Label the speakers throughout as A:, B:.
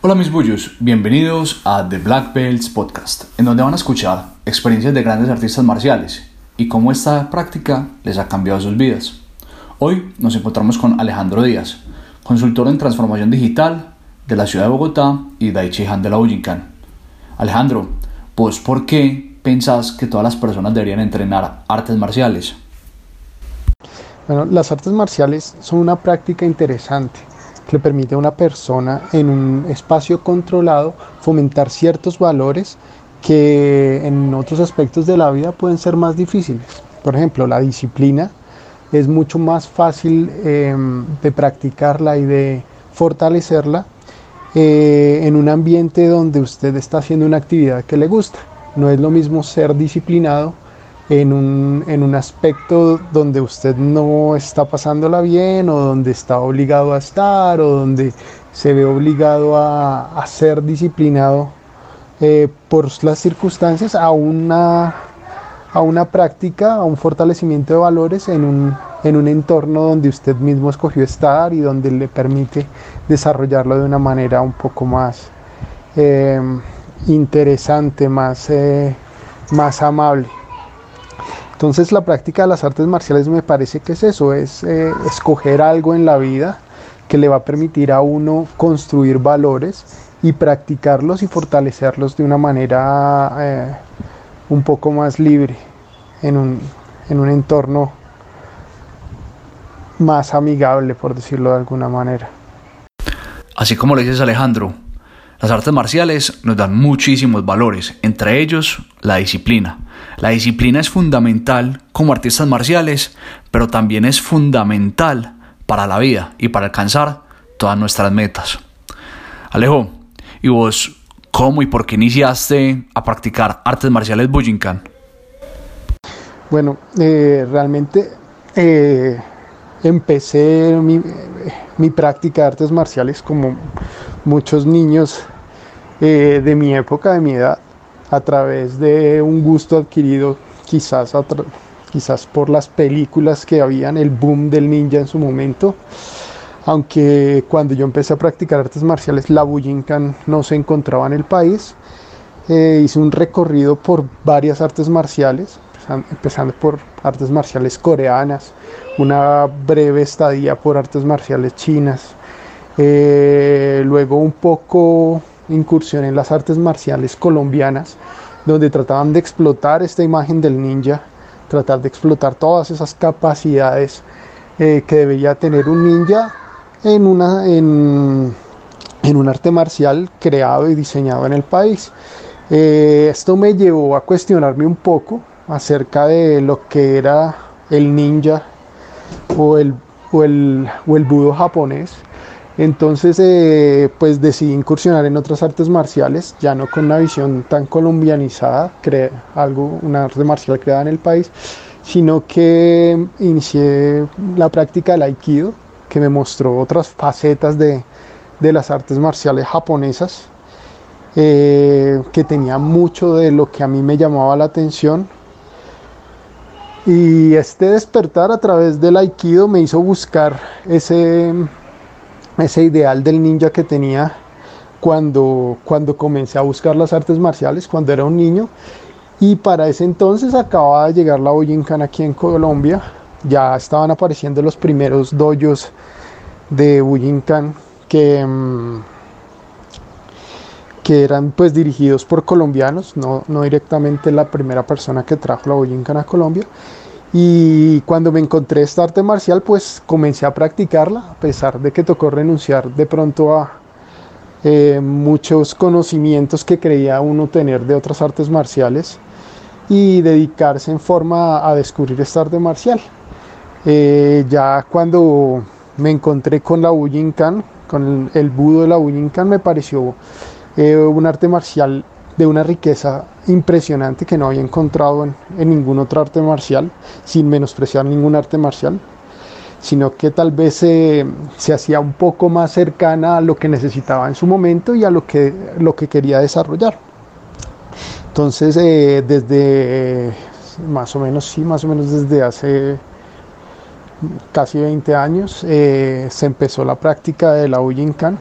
A: Hola mis bullos, bienvenidos a The Black Belts Podcast, en donde van a escuchar experiencias de grandes artistas marciales y cómo esta práctica les ha cambiado sus vidas. Hoy nos encontramos con Alejandro Díaz, consultor en transformación digital de la ciudad de Bogotá y Daichi Han de la Ujinkan. Alejandro, pues ¿por qué pensás que todas las personas deberían entrenar artes marciales?
B: Bueno, las artes marciales son una práctica interesante le permite a una persona en un espacio controlado fomentar ciertos valores que en otros aspectos de la vida pueden ser más difíciles. Por ejemplo, la disciplina es mucho más fácil em, de practicarla y de fortalecerla eh, en un ambiente donde usted está haciendo una actividad que le gusta. No es lo mismo ser disciplinado en un, en un aspecto donde usted no está pasándola bien o donde está obligado a estar o donde se ve obligado a, a ser disciplinado eh, por las circunstancias a una, a una práctica, a un fortalecimiento de valores en un, en un entorno donde usted mismo escogió estar y donde le permite desarrollarlo de una manera un poco más eh, interesante, más, eh, más amable. Entonces la práctica de las artes marciales me parece que es eso, es eh, escoger algo en la vida que le va a permitir a uno construir valores y practicarlos y fortalecerlos de una manera eh, un poco más libre en un, en un entorno más amigable, por decirlo de alguna manera.
A: Así como lo dices Alejandro, las artes marciales nos dan muchísimos valores, entre ellos la disciplina. La disciplina es fundamental como artistas marciales, pero también es fundamental para la vida y para alcanzar todas nuestras metas. Alejo, ¿y vos cómo y por qué iniciaste a practicar artes marciales Bujinkan?
B: Bueno, eh, realmente eh, empecé mi, práctica de artes marciales como muchos niños eh, de mi época, de mi edad, a través de un gusto adquirido quizás, quizás por las películas que habían, el boom del ninja en su momento. Aunque cuando yo empecé a practicar artes marciales, la Bujinkan no se encontraba en el país. Eh, hice un recorrido por varias artes marciales, empezando por artes marciales coreanas, una breve estadía por artes marciales chinas, eh, luego un poco incursión en las artes marciales colombianas, donde trataban de explotar esta imagen del ninja, tratar de explotar todas esas capacidades eh, que debería tener un ninja en, una, en, en, un arte marcial creado y diseñado en el país. Eh, esto me llevó a cuestionarme un poco acerca de lo que era el ninja o el, o el, o el budo japonés entonces, eh, pues decidí incursionar en otras artes marciales, ya no con una visión tan colombianizada, algo, una arte marcial creada en el país, sino que inicié la práctica del aikido, que me mostró otras facetas de, las artes marciales japonesas, eh, que tenía mucho de lo que a mí me llamaba la atención. Y este despertar a través del aikido me hizo buscar ese ese ideal del ninja que tenía cuando, cuando comencé a buscar las artes marciales, cuando era un niño. Y para ese entonces acababa de llegar la Bujinkan aquí en Colombia. Ya estaban apareciendo los primeros dojos de Bujinkan que, mm, que eran pues dirigidos por colombianos, no, no directamente la primera persona que trajo la Bujinkan a Colombia. Y cuando me encontré esta arte marcial, pues comencé a practicarla, a pesar de que tocó renunciar de pronto a eh, muchos conocimientos que creía uno tener de otras artes marciales y dedicarse en forma a descubrir esta arte marcial. Eh, ya cuando me encontré con la Bujinkan, con el, budo de la Bujinkan, me pareció eh, un arte marcial de una riqueza impresionante que no había encontrado en, ningún otro arte marcial, sin menospreciar ningún arte marcial, sino que tal vez se hacía un poco más cercana a lo que necesitaba en su momento y a lo que, lo que quería desarrollar. Entonces, eh, desde más o menos, sí, más o menos desde hace casi 20 años, eh, se empezó la práctica de la Ujinkan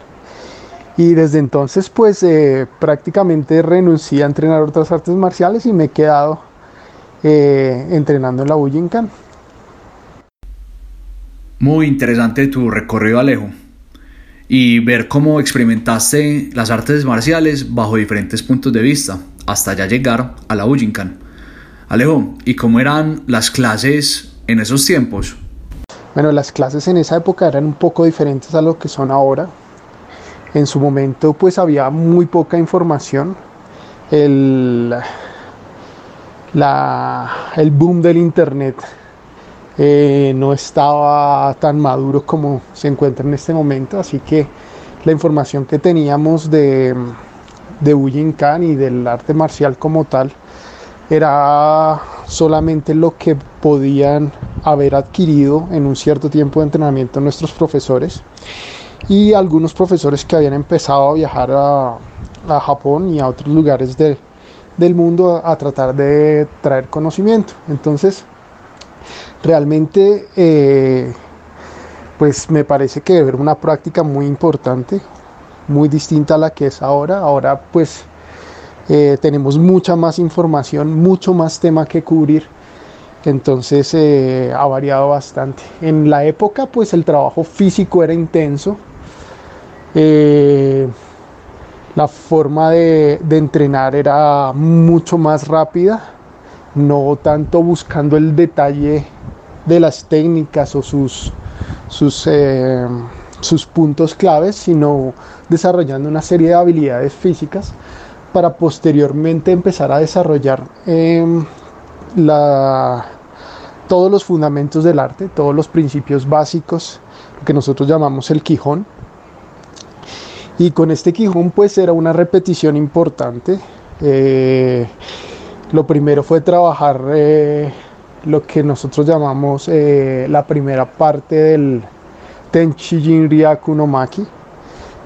B: Y desde entonces pues eh, prácticamente renuncié a entrenar otras artes marciales y me he quedado eh, entrenando en la Bujinkan.
A: Muy interesante tu recorrido Alejo y ver cómo experimentaste las artes marciales bajo diferentes puntos de vista hasta ya llegar a la Bujinkan. Alejo, ¿y cómo eran las clases en esos tiempos?
B: Bueno, las clases en esa época eran un poco diferentes a lo que son ahora. En su momento pues había muy poca información. El, el boom del internet eh, no estaba tan maduro como se encuentra en este momento, así que la información que teníamos de, de Khan y del arte marcial como tal era solamente lo que podían haber adquirido en un cierto tiempo de entrenamiento nuestros profesores y algunos profesores que habían empezado a viajar a, Japón y a otros lugares del mundo a, tratar de traer conocimiento. Entonces, realmente, eh, pues me parece que era una práctica muy importante, muy distinta a la que es ahora. Ahora, pues, eh, tenemos mucha más información, mucho más tema que cubrir. Entonces eh, ha variado bastante. En la época pues el trabajo físico era intenso. Eh, la forma de, entrenar era mucho más rápida, no tanto buscando el detalle de las técnicas o sus, sus, sus puntos claves, sino desarrollando una serie de habilidades físicas para posteriormente empezar a desarrollar em, todos los fundamentos del arte, todos los principios básicos, que nosotros llamamos el Quijón. Y con este Quijón pues era una repetición importante. Eh, lo primero fue trabajar eh, lo que nosotros llamamos eh, la primera parte del Tenchi Jin Ryaku no Maki,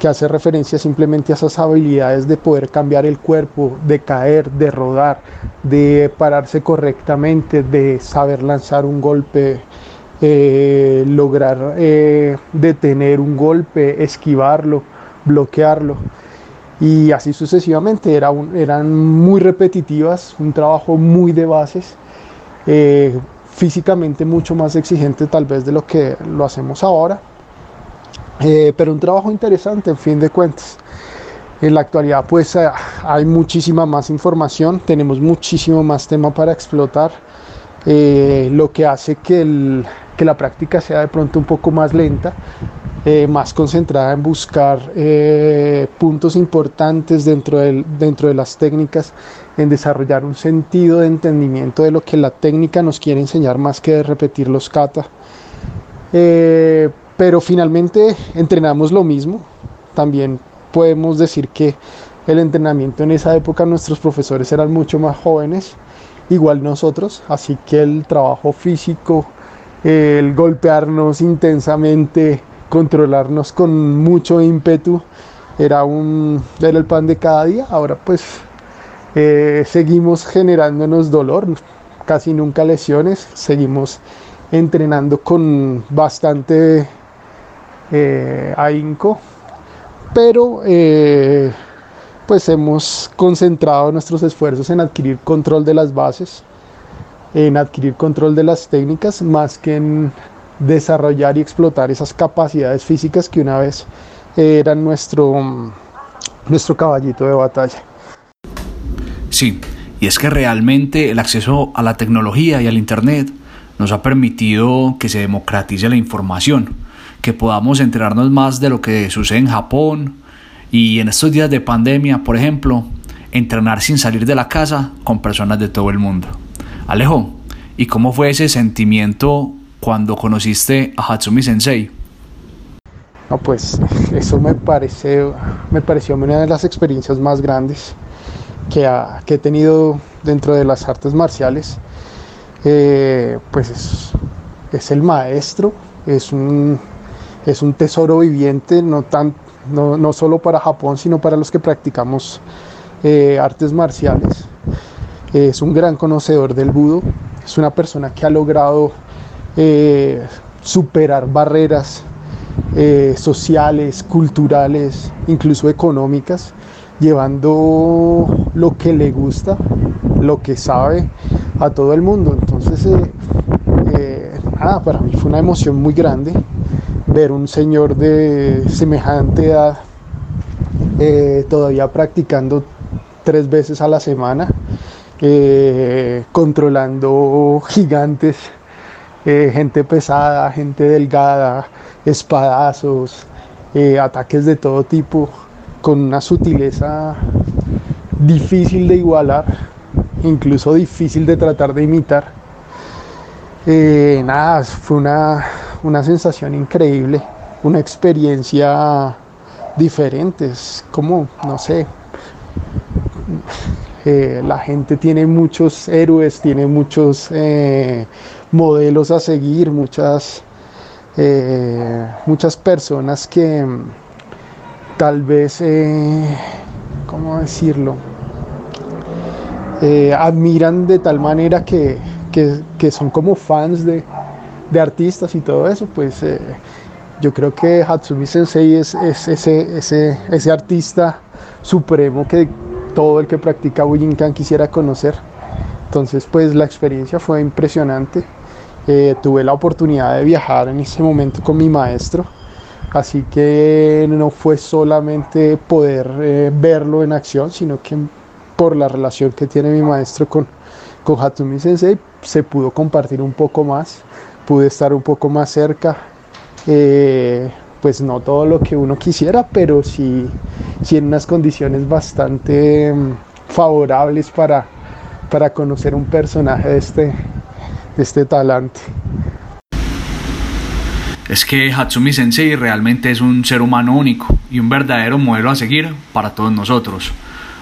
B: que hace referencia simplemente a esas habilidades de poder cambiar el cuerpo, de caer, de rodar, de pararse correctamente, de saber lanzar un golpe, eh, lograr eh, detener un golpe, esquivarlo, bloquearlo. Y así sucesivamente, Era eran muy repetitivas, un trabajo muy de bases, eh, físicamente mucho más exigente tal vez de lo que lo hacemos ahora eh, pero un trabajo interesante en fin de cuentas. En la actualidad pues eh, hay muchísima más información, tenemos muchísimo más tema para explotar, eh, lo que hace que, que, la práctica sea de pronto un poco más lenta, más concentrada en buscar puntos importantes dentro, del, dentro de las técnicas, en desarrollar un sentido de entendimiento de lo que la técnica nos quiere enseñar más que de repetir los kata pero finalmente entrenamos lo mismo. También podemos decir que el entrenamiento en esa época nuestros profesores eran mucho más jóvenes, igual nosotros, así que el trabajo físico, el golpearnos intensamente, controlarnos con mucho ímpetu, era, un, era el pan de cada día. Ahora pues eh, seguimos generándonos dolor, casi nunca lesiones, seguimos entrenando con bastante eh, ahínco, pero eh, pues hemos concentrado nuestros esfuerzos en adquirir control de las bases, en adquirir control de las técnicas, más que en desarrollar y explotar esas capacidades físicas que una vez eran nuestro, nuestro caballito de batalla.
A: Sí, y es que realmente el acceso a la tecnología y al Internet nos ha permitido que se democratice la información que podamos enterarnos más de lo que sucede en Japón y en estos días de pandemia, por ejemplo, entrenar sin salir de la casa con personas de todo el mundo. Alejo, ¿y cómo fue ese sentimiento cuando conociste a Hatsumi Sensei?
B: No, pues eso me parece, me pareció una de las experiencias más grandes que, he tenido dentro de las artes marciales. Eh, pues es, es el maestro, es un, es un tesoro viviente, no, tan, no, no solo para Japón, sino para los que practicamos eh, artes marciales. es un gran conocedor del budo, es una persona que ha logrado eh, superar barreras eh, sociales, culturales, incluso económicas, llevando lo que le gusta, lo que sabe a todo el mundo. Entonces, eh, eh, para mí fue una emoción muy grande ver un señor de semejante edad todavía practicando tres veces a la semana, controlando gigantes eh, gente pesada, gente delgada, espadazos, eh, ataques de todo tipo, con una sutileza difícil de igualar, incluso difícil de tratar de imitar. Eh, nada, fue una, una sensación increíble, una experiencia diferente, es como, no sé, la gente tiene muchos héroes, tiene muchos modelos a seguir, muchas, eh, muchas personas que mm, tal vez, eh, ¿cómo decirlo? Eh, admiran de tal manera que, son como fans de, artistas y todo eso, pues yo creo que Hatsumi Sensei es, ese, ese, ese, artista supremo que todo el que practica Bujinkan quisiera conocer. Entonces, pues la experiencia fue impresionante. Eh, tuve la oportunidad de viajar en ese momento con mi maestro, así que no fue solamente poder eh, verlo en acción, sino que por la relación que tiene mi maestro con, con Hatsumi Sensei se pudo compartir un poco más, pude estar un poco más cerca. Eh, pues no todo lo que uno quisiera, pero sí, sí en unas condiciones bastante mm, favorables para, para conocer un personaje de este, este talante.
A: Es que Hatsumi Sensei realmente es un ser humano único y un verdadero modelo a seguir para todos nosotros.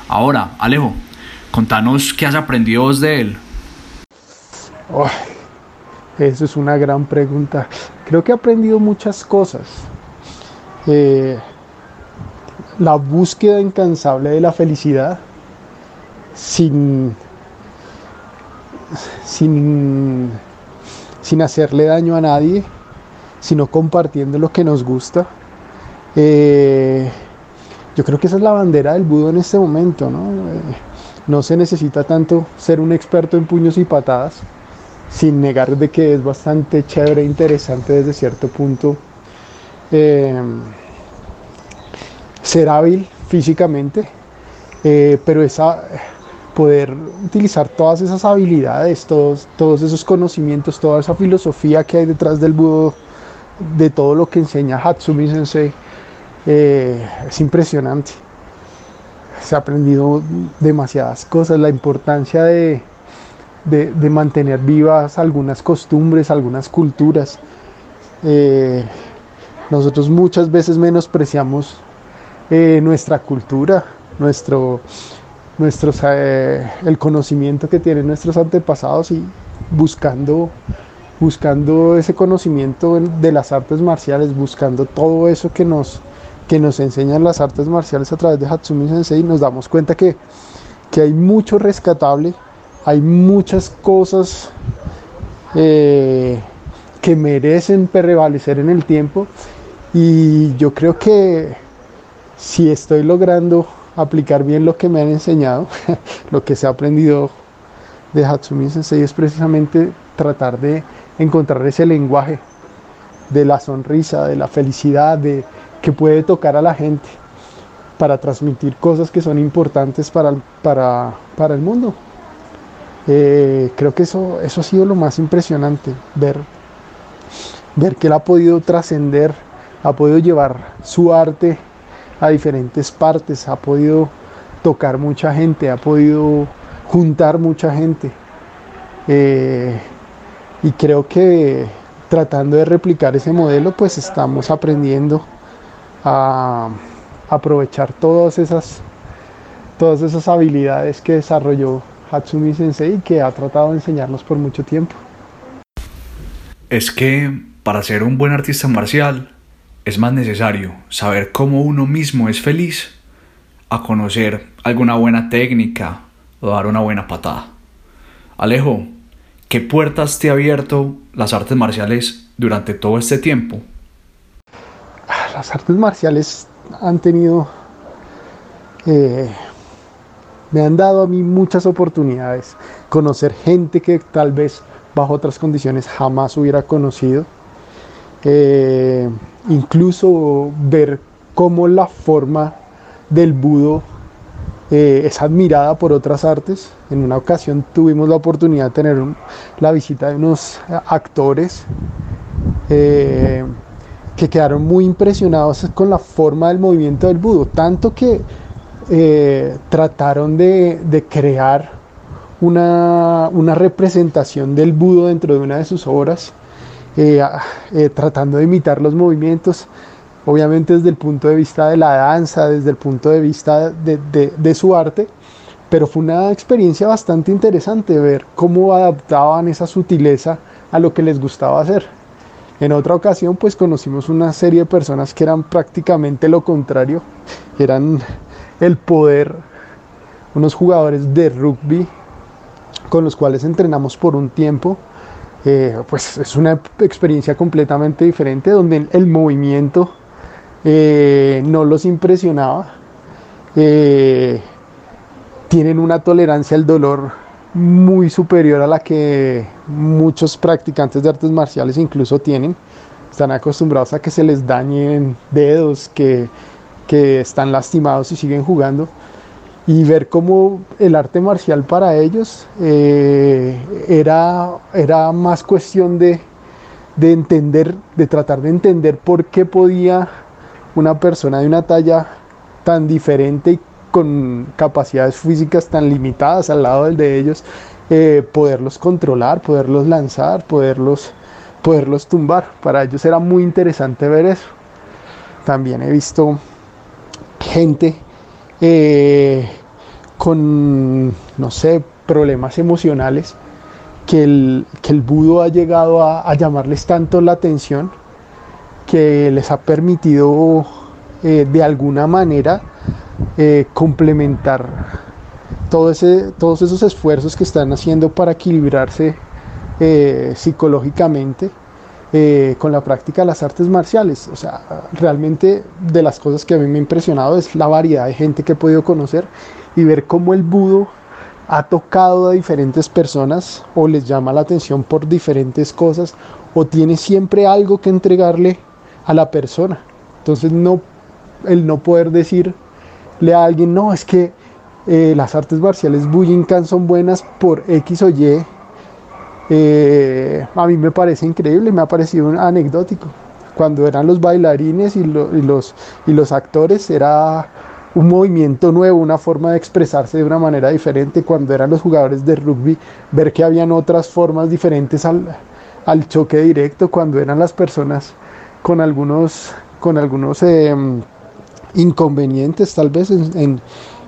A: Ahora, Alejo, contanos qué has aprendido de él.
B: Eso es una gran pregunta. Creo que he aprendido muchas cosas. Eh, la búsqueda incansable de la felicidad sin sin, sin hacerle daño a nadie, sino compartiendo lo que nos gusta. Eh, yo creo que esa es la bandera del budo en este momento, ¿no? Eh, no se necesita tanto ser un experto en puños y patadas, sin negar de que es bastante chévere e interesante desde cierto punto eh, ser hábil físicamente, pero esa poder utilizar todas esas habilidades, todos, todos esos conocimientos, toda esa filosofía que hay detrás del budo, de todo lo que enseña Hatsumi Sensei, eh, es impresionante. Se ha aprendido demasiadas cosas, la importancia de, mantener vivas algunas costumbres, algunas culturas. Eh, nosotros muchas veces menospreciamos eh, nuestra cultura, nuestro, nuestros, eh, el conocimiento que tienen nuestros antepasados y buscando, buscando ese conocimiento de las artes marciales, buscando todo eso que nos, que nos enseñan las artes marciales a través de Hatsumi Sensei, nos damos cuenta que, que hay mucho rescatable, hay muchas cosas eh, que merecen prevalecer en el tiempo y yo creo que si estoy logrando aplicar bien lo que me han enseñado, lo que se ha aprendido de Hatsumi Sensei es precisamente tratar de encontrar ese lenguaje de la sonrisa, de la felicidad, de que puede tocar a la gente para transmitir cosas que son importantes para, para, para el mundo. Eh, creo que eso, eso ha sido lo más impresionante, ver, ver que él ha podido trascender, ha podido llevar su arte a diferentes partes, ha podido tocar mucha gente, ha podido juntar mucha gente. Eh, y creo que tratando de replicar ese modelo, pues estamos aprendiendo a aprovechar todas esas, todas esas habilidades que desarrolló Hatsumi Sensei que ha tratado de enseñarnos por mucho tiempo.
A: Es que para ser un buen artista marcial es más necesario saber cómo uno mismo es feliz a conocer alguna buena técnica o dar una buena patada. Alejo, ¿qué puertas te ha abierto las artes marciales durante todo este tiempo?
B: las artes marciales han tenido, eh, me han dado a mí muchas oportunidades, conocer gente que tal vez bajo otras condiciones jamás hubiera conocido, eh, incluso ver cómo la forma del budo eh, es admirada por otras artes. En una ocasión tuvimos la oportunidad de tener la visita de unos actores eh, que quedaron muy impresionados con la forma del movimiento del budo, tanto que eh, trataron de, crear una, una, representación del budo dentro de una de sus obras, tratando de imitar los movimientos obviamente desde el punto de vista de la danza, desde el punto de vista de, su arte, pero fue una experiencia bastante interesante ver cómo adaptaban esa sutileza a lo que les gustaba hacer. En otra ocasión pues conocimos una serie de personas que eran prácticamente lo contrario, eran el poder, unos jugadores de rugby con los cuales entrenamos por un tiempo, eh, pues es una experiencia completamente diferente donde el movimiento eh, no los impresionaba. Eh, tienen una tolerancia al dolor muy superior a la que muchos practicantes de artes marciales incluso tienen. Están acostumbrados a que se les dañen dedos, que, están lastimados y siguen jugando. Y ver cómo el arte marcial para ellos eh, era, era más cuestión de, de entender, de tratar de entender por qué podía una persona de una talla tan diferente y con capacidades físicas tan limitadas al lado del de ellos, eh, poderlos controlar, poderlos lanzar, poderlos, poderlos tumbar. Para ellos era muy interesante ver eso. También he visto gente eh, con, no sé, problemas emocionales que el, que el budo ha llegado a llamarles tanto la atención que les ha permitido eh, de alguna manera eh, complementar todo ese, todos esos esfuerzos que están haciendo para equilibrarse psicológicamente con la práctica de las artes marciales. O sea, realmente de las cosas que a mí me ha impresionado es la variedad de gente que he podido conocer y ver cómo el budo ha tocado a diferentes personas o les llama la atención por diferentes cosas o tiene siempre algo que entregarle a la persona. Entonces no, el no poder decirle a alguien, no, es que eh, las artes marciales Bujinkan son buenas por X o Y, eh, a mí me parece increíble, me ha parecido anecdótico. Cuando eran los bailarines y, los, y los actores era un movimiento nuevo, una forma de expresarse de una manera diferente. Cuando eran los jugadores de rugby, ver que habían otras formas diferentes al, al choque directo. Cuando eran las personas con algunos, con algunos em, inconvenientes tal vez en,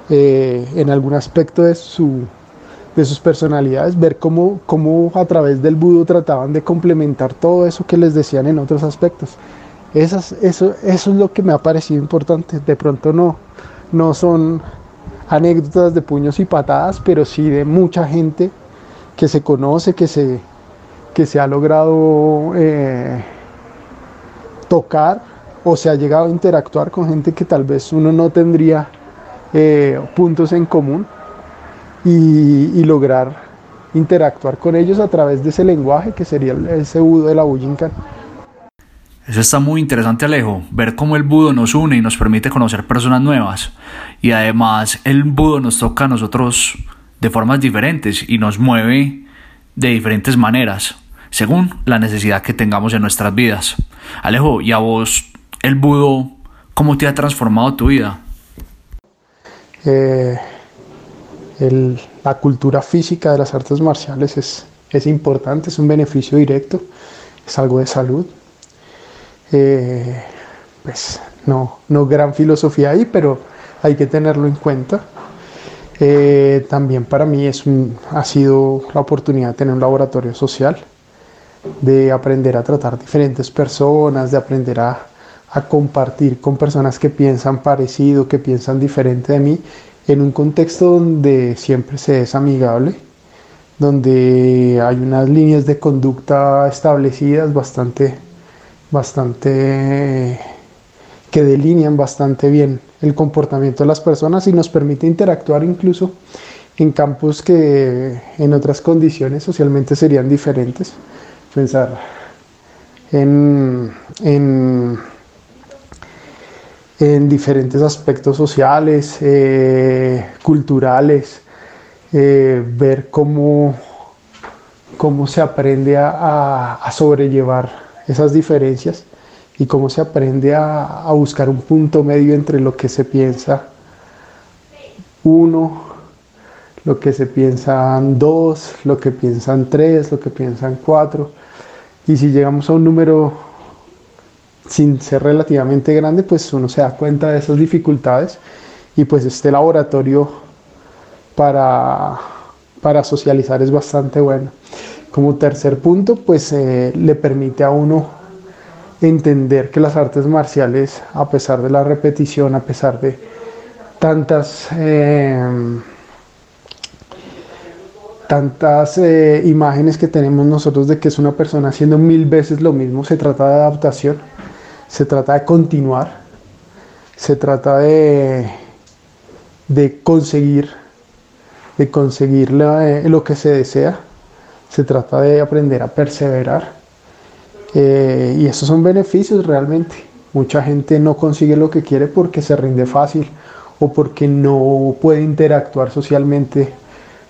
B: eh, en, algún aspecto de, su, de sus personalidades, ver cómo, cómo a través del budo trataban de complementar todo eso que les decían en otros aspectos. Esas, eso, eso es lo que me ha parecido importante. De pronto no, no son anécdotas de puños y patadas, pero sí de mucha gente que se conoce, que se, que se ha logrado eh, tocar o se ha llegado a interactuar con gente que tal vez uno no tendría eh, puntos en común y, lograr interactuar con ellos a través de ese lenguaje que sería ese budo de la Bujinkan.
A: Eso está muy interesante Alejo, ver cómo el budo nos une y nos permite conocer personas nuevas y además el budo nos toca a nosotros de formas diferentes y nos mueve de diferentes maneras según la necesidad que tengamos en nuestras vidas. Alejo, ¿y a vos el budo cómo te ha transformado tu vida?
B: Eh, la cultura física de las artes marciales es, es, importante, es un beneficio directo, es algo de salud. Eh, pues no, no gran filosofía ahí, pero hay que tenerlo en cuenta. Eh, también para mí es ha sido la oportunidad de tener un laboratorio social de aprender a tratar diferentes personas, de aprender a, compartir con personas que piensan parecido, que piensan diferente de mí, en un contexto donde siempre se es amigable, donde hay unas líneas de conducta establecidas bastante, bastante que delinean bastante bien el comportamiento de las personas y nos permite interactuar incluso en campos que en otras condiciones socialmente serían diferentes. Pensar en, en, diferentes aspectos sociales, eh, culturales, eh, ver cómo, cómo se aprende a, sobrellevar esas diferencias y cómo se aprende a, a buscar un punto medio entre lo que se piensa uno lo que se piensan dos, lo que piensan tres, lo que piensan cuatro. Y si llegamos a un número sin ser relativamente grande, pues uno se da cuenta de esas dificultades y pues este laboratorio para, socializar es bastante bueno. Como tercer punto, pues eh, le permite a uno entender que las artes marciales, a pesar de la repetición, a pesar de tantas... Eh, tantas eh, imágenes que tenemos nosotros de que es una persona haciendo mil veces lo mismo. Se trata de adaptación, se trata de continuar, se trata de, de conseguir, de conseguir eh, lo que se desea, se trata de aprender a perseverar. Eh, y esos son beneficios realmente. Mucha gente no consigue lo que quiere porque se rinde fácil o porque no puede interactuar socialmente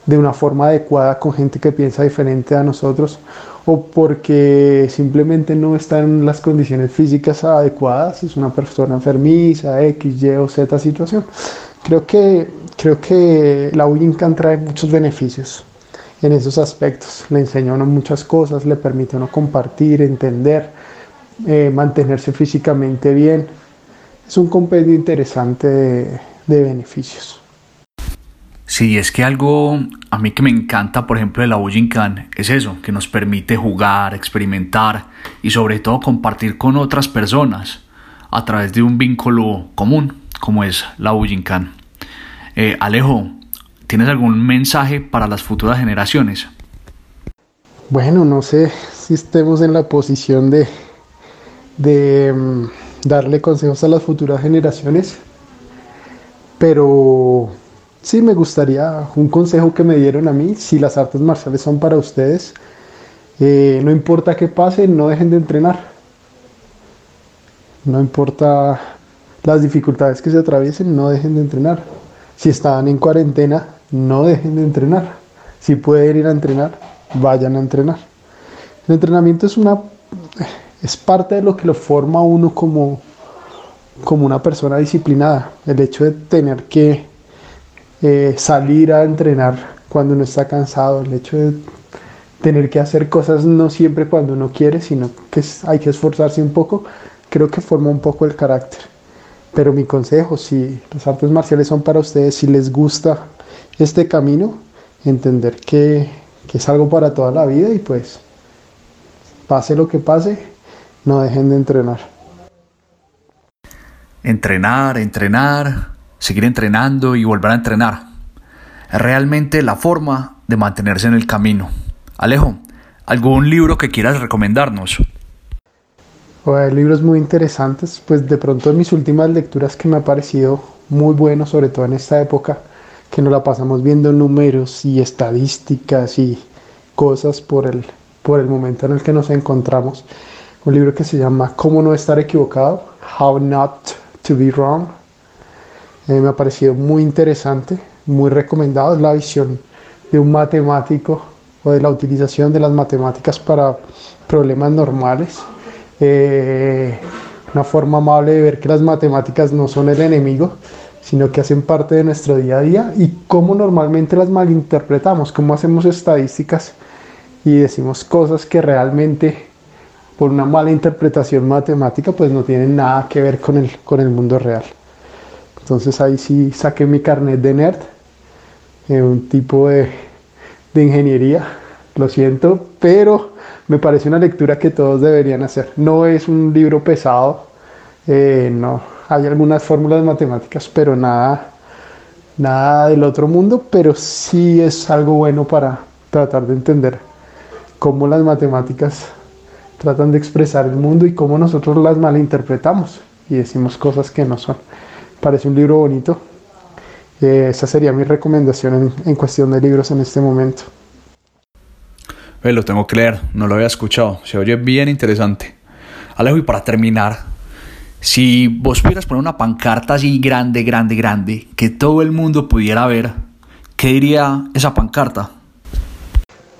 B: de una forma adecuada con gente que piensa diferente a nosotros o porque simplemente no está en las condiciones físicas adecuadas, es una persona enfermiza, X, Y o Z situación. Creo que, creo que la Wincan trae muchos beneficios en esos aspectos. Le enseña a uno muchas cosas, le permite a uno compartir, entender, eh, mantenerse físicamente bien. Es un compendio interesante de beneficios.
A: Sí, es que algo a mí que me encanta, por ejemplo, de la Bujinkan es eso, que nos permite jugar, experimentar y sobre todo compartir con otras personas a través de un vínculo común como es la Bujinkan. Eh, Alejo, ¿tienes algún mensaje para las futuras generaciones?
B: Bueno, no sé si estemos en la posición de, de mm, darle consejos a las futuras generaciones, pero Sí, me gustaría un consejo que me dieron a mí, si las artes marciales son para ustedes, eh, no importa qué pase, no dejen de entrenar. No importa las dificultades que se atraviesen, no dejen de entrenar. Si están en cuarentena, no dejen de entrenar. Si pueden ir a entrenar, vayan a entrenar. El entrenamiento es una es parte de lo que lo forma uno como, como una persona disciplinada. El hecho de tener que eh, salir a entrenar cuando uno está cansado, el hecho de tener que hacer cosas no siempre cuando uno quiere, sino que hay que esforzarse un poco, creo que forma un poco el carácter. Pero mi consejo, si las artes marciales son para ustedes, si les gusta este camino, entender que, que es algo para toda la vida y pues pase lo que pase, no dejen de entrenar.
A: Entrenar, entrenar, seguir entrenando y volver a entrenar. Es realmente la forma de mantenerse en el camino. Alejo, ¿algún libro que quieras recomendarnos?
B: hay libros muy interesantes, pues de pronto en mis últimas lecturas que me ha parecido muy bueno, sobre todo en esta época, que nos la pasamos viendo números y estadísticas y cosas por el, por el momento en el que nos encontramos. Un libro que se llama Cómo no estar equivocado, How Not to Be Wrong, eh, me ha parecido muy interesante, muy recomendado. Es la visión de un matemático o de la utilización de las matemáticas para problemas normales. Eh, una forma amable de ver que las matemáticas no son el enemigo, sino que hacen parte de nuestro día a día y cómo normalmente las malinterpretamos, cómo hacemos estadísticas y decimos cosas que realmente por una mala interpretación matemática pues no tienen nada que ver con el, con el mundo real. Entonces ahí sí saqué mi carnet de nerd, eh, un tipo de, ingeniería, lo siento, pero me parece una lectura que todos deberían hacer. No es un libro pesado, eh, no, hay algunas fórmulas matemáticas, pero nada, nada del otro mundo, pero sí es algo bueno para tratar de entender cómo las matemáticas tratan de expresar el mundo y cómo nosotros las malinterpretamos y decimos cosas que no son. Parece un libro bonito. Eh, esa sería mi recomendación en, cuestión de libros en este momento.
A: lo tengo que leer, no lo había escuchado, se oye bien interesante. Alejo, y para terminar, si vos pudieras poner una pancarta así grande, grande, grande, que todo el mundo pudiera ver, ¿qué diría esa pancarta?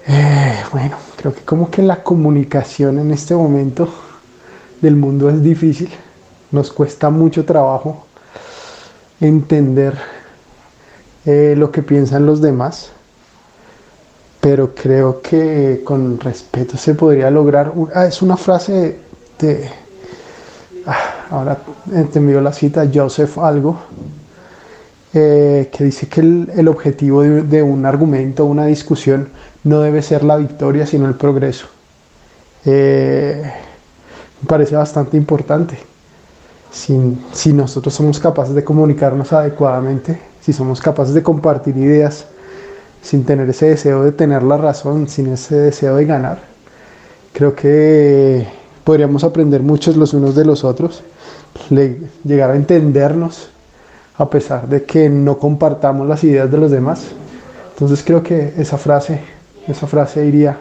B: Eh, bueno, creo que como que la comunicación en este momento del mundo es difícil. Nos cuesta mucho trabajo entender eh, lo que piensan los demás, pero creo que con respeto se podría lograr. Ah, es una frase de. Ah, ahora te envío la cita, Joseph Algo, eh, que dice que el, objetivo de, de, un argumento, una discusión, no debe ser la victoria, sino el progreso. Eh, me parece bastante importante. Si, nosotros somos capaces de comunicarnos adecuadamente, si somos capaces de compartir ideas sin tener ese deseo de tener la razón, sin ese deseo de ganar, creo que podríamos aprender muchos los unos de los otros, llegar a entendernos a pesar de que no compartamos las ideas de los demás. Entonces creo que esa frase, esa frase iría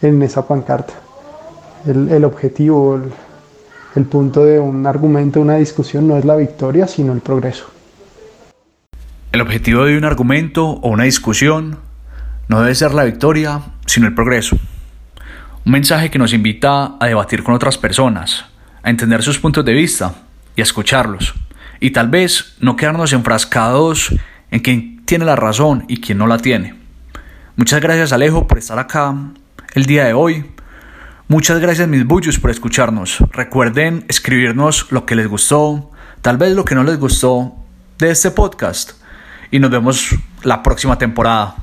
B: en esa pancarta. El, el objetivo, el, el punto de un argumento, una discusión, no es la victoria, sino el progreso.
A: El objetivo de un argumento o una discusión no debe ser la victoria, sino el progreso. Un mensaje que nos invita a debatir con otras personas, a entender sus puntos de vista y a escucharlos. Y tal vez no quedarnos enfrascados en quién tiene la razón y quién no la tiene. Muchas gracias Alejo por estar acá el día de hoy Muchas gracias mis bullos por escucharnos. Recuerden escribirnos lo que les gustó, tal vez lo que no les gustó de este podcast. Y nos vemos la próxima temporada.